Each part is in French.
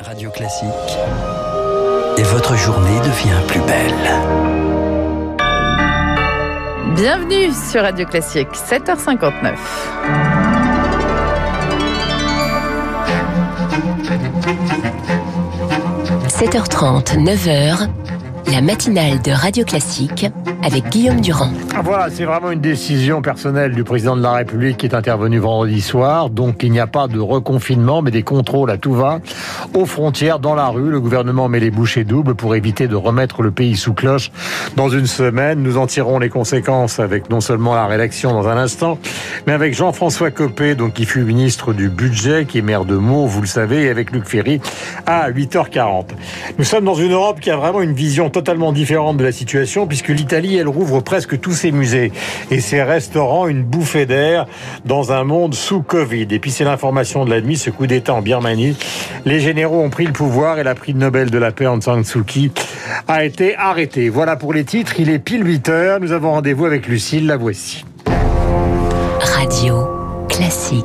Radio Classique. Et votre journée devient plus belle. Bienvenue sur Radio Classique, 7h59. – 7h30, 9h, la matinale de Radio Classique avec Guillaume Durand. Voilà, c'est vraiment une décision personnelle du président de la République qui est intervenu vendredi soir. Donc il n'y a pas de reconfinement, mais des contrôles à tout va. Aux frontières, dans la rue, le gouvernement met les bouchées doubles pour éviter de remettre le pays sous cloche dans une semaine. Nous en tirerons les conséquences avec non seulement la rédaction dans un instant, mais avec Jean-François Copé, donc qui fut ministre du budget, qui est maire de Meaux, vous le savez, et avec Luc Ferry à 8h40. Nous sommes dans une Europe qui a vraiment une vision totalement différente de la situation, puisque l'Italie, elle rouvre presque tous ses musées et ses restaurants, une bouffée d'air dans un monde sous Covid. Et puis c'est l'information de la nuit, ce coup d'État en Birmanie. Les généraux ont pris le pouvoir et la prix Nobel de la paix Aung San Suu Kyi a été arrêté. Voilà pour les titres, il est pile 8 heures. Nous avons rendez-vous avec Lucille, la voici. Radio classique.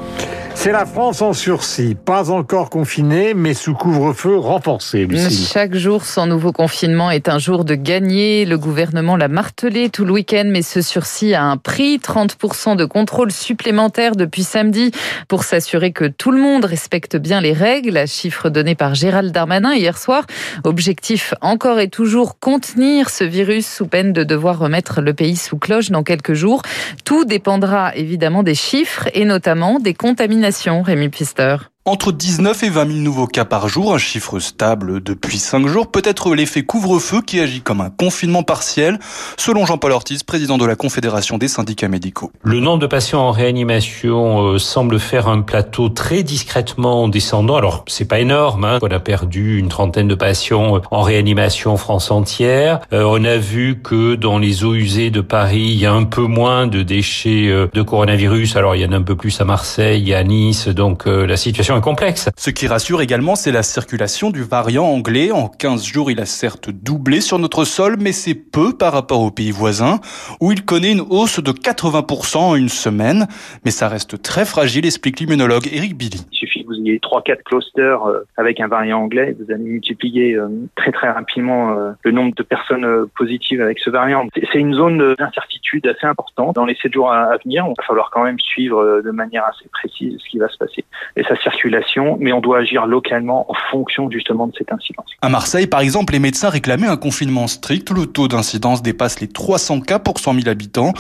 C'est la France en sursis, pas encore confinée, mais sous couvre-feu renforcé. Lucie. Chaque jour sans nouveau confinement est un jour de gagner. Le gouvernement l'a martelé tout le week-end, mais ce sursis a un prix 30% de contrôle supplémentaire depuis samedi pour s'assurer que tout le monde respecte bien les règles. Chiffre donné par Gérald Darmanin hier soir. Objectif encore et toujours contenir ce virus sous peine de devoir remettre le pays sous cloche dans quelques jours. Tout dépendra évidemment des chiffres et notamment des contaminations Rémi Pfister. Entre 19 et 20 000 nouveaux cas par jour, un chiffre stable depuis 5 jours, peut-être l'effet couvre-feu qui agit comme un confinement partiel, selon Jean-Paul Ortiz, président de la Confédération des syndicats médicaux. Le nombre de patients en réanimation euh, semble faire un plateau très discrètement descendant. Alors, c'est pas énorme, hein. on a perdu une trentaine de patients en réanimation France entière. Euh, on a vu que dans les eaux usées de Paris, il y a un peu moins de déchets euh, de coronavirus. Alors, il y en a un peu plus à Marseille, à Nice, donc la situation complexe. Ce qui rassure également, c'est la circulation du variant anglais. En 15 jours, il a certes doublé sur notre sol, mais c'est peu par rapport aux pays voisins, où il connaît une hausse de 80% en une semaine. Mais ça reste très fragile, explique l'immunologue Eric Billy vous ayez 3-4 clusters euh, avec un variant anglais, vous allez multiplier euh, très très rapidement euh, le nombre de personnes positives avec ce variant. C'est une zone d'incertitude assez importante. Dans les 7 jours à venir, il va falloir quand même suivre de manière assez précise ce qui va se passer et sa circulation, mais on doit agir localement en fonction justement de cette incidence. À Marseille, par exemple, les médecins réclamaient un confinement strict. Le taux d'incidence dépasse les 300 cas pour 100 000 habitants.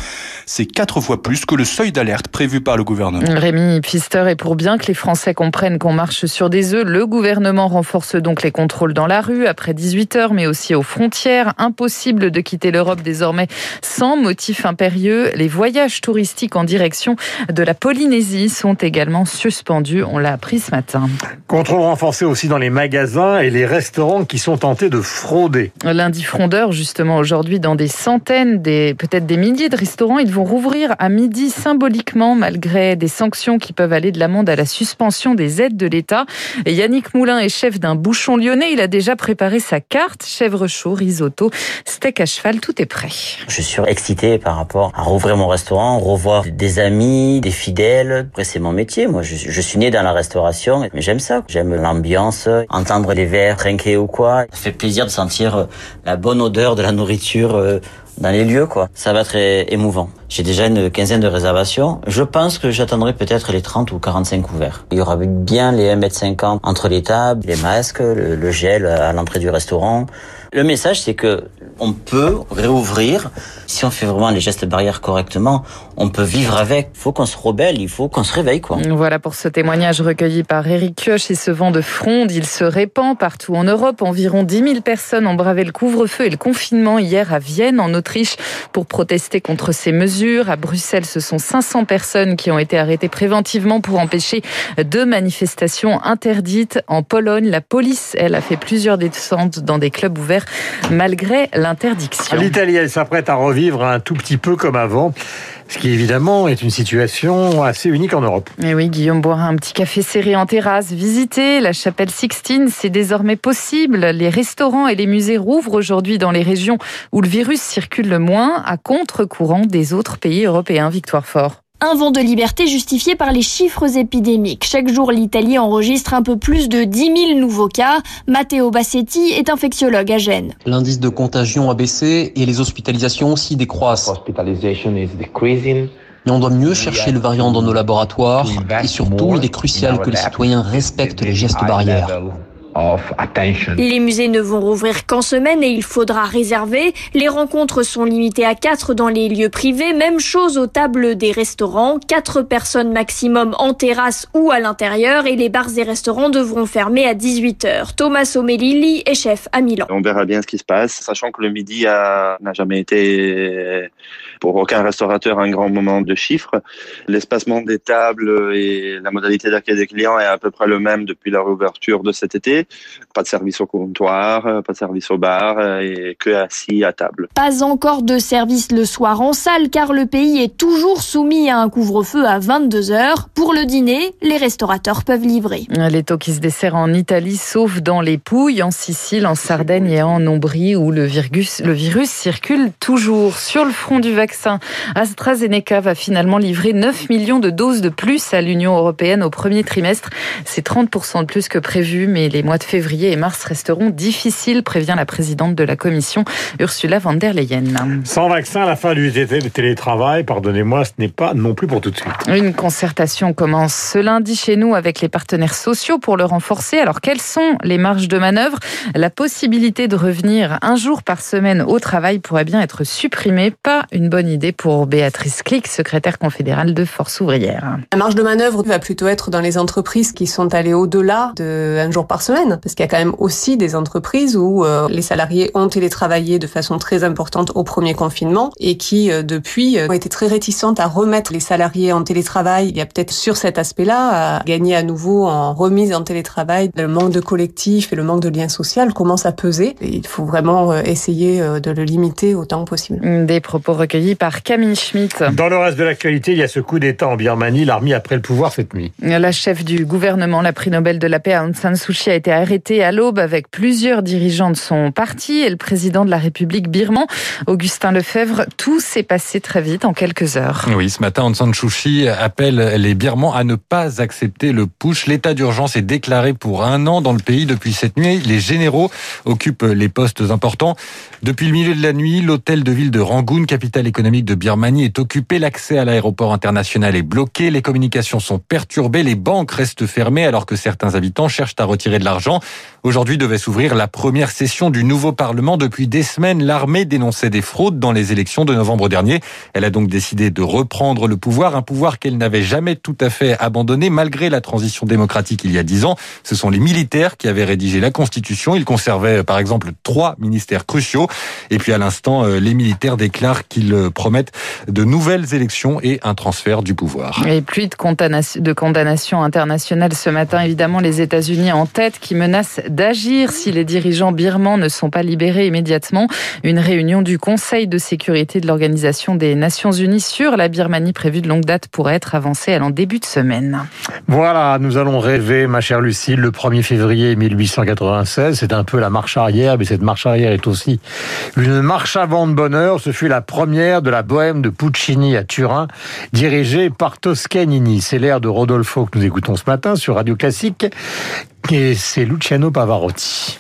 C'est quatre fois plus que le seuil d'alerte prévu par le gouvernement. Rémi Pfister, et pour bien que les Français comprennent qu'on marche sur des œufs. Le gouvernement renforce donc les contrôles dans la rue après 18 heures, mais aussi aux frontières. Impossible de quitter l'Europe désormais sans motif impérieux. Les voyages touristiques en direction de la Polynésie sont également suspendus. On l'a appris ce matin. Contrôle renforcé aussi dans les magasins et les restaurants qui sont tentés de frauder. Lundi frondeur, justement, aujourd'hui, dans des centaines, des, peut-être des milliers de restaurants, ils vont rouvrir à midi symboliquement, malgré des sanctions qui peuvent aller de l'amende à la suspension des aides de l'État. Yannick Moulin est chef d'un bouchon lyonnais. Il a déjà préparé sa carte. Chèvre chaud, risotto, steak à cheval, tout est prêt. Je suis excité par rapport à rouvrir mon restaurant, revoir des amis, des fidèles. Après, c'est mon métier. Moi, je, je suis né dans la restauration, mais j'aime ça. J'aime l'ambiance, entendre les verres trinquer ou quoi. Ça fait plaisir de sentir la bonne odeur de la nourriture euh, dans les lieux, quoi. Ça va être émouvant. J'ai déjà une quinzaine de réservations. Je pense que j'attendrai peut-être les 30 ou 45 couverts. Il y aura bien les 1m50 entre les tables, les masques, le gel à l'entrée du restaurant. Le message, c'est que on peut réouvrir si on fait vraiment les gestes barrières correctement. On peut vivre avec. Il faut qu'on se rebelle, il faut qu'on se réveille, quoi. Voilà pour ce témoignage recueilli par Eric Kioch et ce vent de fronde. Il se répand partout en Europe. Environ 10 000 personnes ont bravé le couvre-feu et le confinement hier à Vienne, en Autriche, pour protester contre ces mesures. À Bruxelles, ce sont 500 personnes qui ont été arrêtées préventivement pour empêcher deux manifestations interdites. En Pologne, la police, elle, a fait plusieurs descentes dans des clubs ouverts malgré l'interdiction. L'Italie, elle s'apprête à revivre un tout petit peu comme avant. Ce qui évidemment est une situation assez unique en Europe. Et oui, Guillaume boire un petit café serré en terrasse, visiter la chapelle Sixtine, c'est désormais possible. Les restaurants et les musées rouvrent aujourd'hui dans les régions où le virus circule le moins, à contre-courant des autres pays européens. Victoire Fort. Un vent de liberté justifié par les chiffres épidémiques. Chaque jour, l'Italie enregistre un peu plus de 10 000 nouveaux cas. Matteo Bassetti est infectiologue à Gênes. L'indice de contagion a baissé et les hospitalisations aussi décroissent. Mais on doit mieux chercher le variant dans nos laboratoires et surtout, il est crucial que les citoyens respectent les gestes barrières. Les musées ne vont rouvrir qu'en semaine et il faudra réserver. Les rencontres sont limitées à 4 dans les lieux privés. Même chose aux tables des restaurants. 4 personnes maximum en terrasse ou à l'intérieur et les bars et restaurants devront fermer à 18h. Thomas Omelili est chef à Milan. On verra bien ce qui se passe, sachant que le midi n'a jamais été pour aucun restaurateur un grand moment de chiffres. L'espacement des tables et la modalité d'accueil des clients est à peu près le même depuis la réouverture de cet été. Pas de service au comptoir, pas de service au bar et que assis à table. Pas encore de service le soir en salle car le pays est toujours soumis à un couvre-feu à 22 heures. Pour le dîner, les restaurateurs peuvent livrer. Les taux qui se desserrent en Italie, sauf dans les Pouilles, en Sicile, en Sardaigne et en Ombrie où le virus, le virus circule toujours. Sur le front du vaccin, AstraZeneca va finalement livrer 9 millions de doses de plus à l'Union européenne au premier trimestre. C'est 30% de plus que prévu, mais les mois de février et mars resteront difficiles, prévient la présidente de la Commission, Ursula von der Leyen. Sans vaccin, la fin du télétravail, pardonnez-moi, ce n'est pas non plus pour tout de suite. Une concertation commence ce lundi chez nous avec les partenaires sociaux pour le renforcer. Alors, quelles sont les marges de manœuvre? La possibilité de revenir un jour par semaine au travail pourrait bien être supprimée. Pas une bonne idée pour Béatrice Click, secrétaire confédérale de Force ouvrière. La marge de manœuvre va plutôt être dans les entreprises qui sont allées au-delà de un jour par semaine, parce qu'il y a quand même aussi des entreprises où euh, les salariés ont télétravaillé de façon très importante au premier confinement et qui euh, depuis euh, ont été très réticentes à remettre les salariés en télétravail. Il y a peut-être sur cet aspect-là à gagner à nouveau en remise en télétravail. Le manque de collectif et le manque de lien social commence à peser. Et il faut vraiment essayer de le limiter autant que possible. Des propos recueillis par Camille Schmitt. Dans le reste de l'actualité, il y a ce coup d'État en Birmanie. L'armée a pris le pouvoir cette nuit. La chef du gouvernement, la prix Nobel de la paix Aung San Suu Kyi a été arrêtée à l'aube avec plusieurs dirigeants de son parti et le président de la République birman, Augustin Lefebvre. Tout s'est passé très vite en quelques heures. Oui, ce matin, Aung San Suu Kyi appelle les Birmans à ne pas accepter le push. L'état d'urgence est déclaré pour un an dans le pays depuis cette nuit. Les généraux occupent les postes importants. Depuis le milieu de la nuit, l'hôtel de ville de Rangoon, capitale économique de Birmanie, est occupé. L'accès à l'aéroport international est bloqué. Les communications sont perturbées. Les banques restent fermées alors que certains habitants cherchent à retirer de l'argent. Aujourd'hui devait s'ouvrir la première session du nouveau Parlement. Depuis des semaines, l'armée dénonçait des fraudes dans les élections de novembre dernier. Elle a donc décidé de reprendre le pouvoir, un pouvoir qu'elle n'avait jamais tout à fait abandonné malgré la transition démocratique il y a dix ans. Ce sont les militaires qui avaient rédigé la Constitution. Ils conservaient par exemple trois ministères cruciaux. Et puis à l'instant, euh, les militaires déclarent qu'ils euh, promettent de nouvelles élections et un transfert du pouvoir. Et plus de condamnation, de condamnation internationale ce matin, évidemment, les États-Unis en tête qui menacent d'agir si les dirigeants birmans ne sont pas libérés immédiatement. Une réunion du Conseil de sécurité de l'Organisation des Nations Unies sur la Birmanie prévue de longue date pourrait être avancée en début de semaine. Voilà, nous allons rêver, ma chère Lucille, le 1er février 1896. C'est un peu la marche arrière, mais cette marche arrière est aussi une marche avant de bonheur. Ce fut la première de la bohème de Puccini à Turin, dirigée par Toscanini. C'est l'air de Rodolfo que nous écoutons ce matin sur Radio Classique. Et c'est Luciano Pavarotti.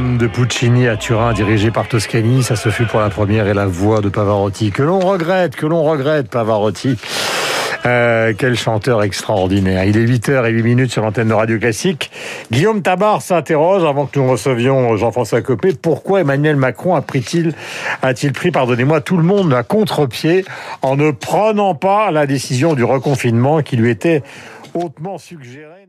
De Puccini à Turin, dirigé par Toscani. Ça se fut pour la première et la voix de Pavarotti. Que l'on regrette, que l'on regrette, Pavarotti. Euh, quel chanteur extraordinaire. Il est 8h08 minutes sur l'antenne de Radio Classique. Guillaume Tabar s'interroge, avant que nous recevions Jean-François Copé, pourquoi Emmanuel Macron a pris-il, a-t-il pris, pardonnez-moi, tout le monde à contre-pied en ne prenant pas la décision du reconfinement qui lui était hautement suggérée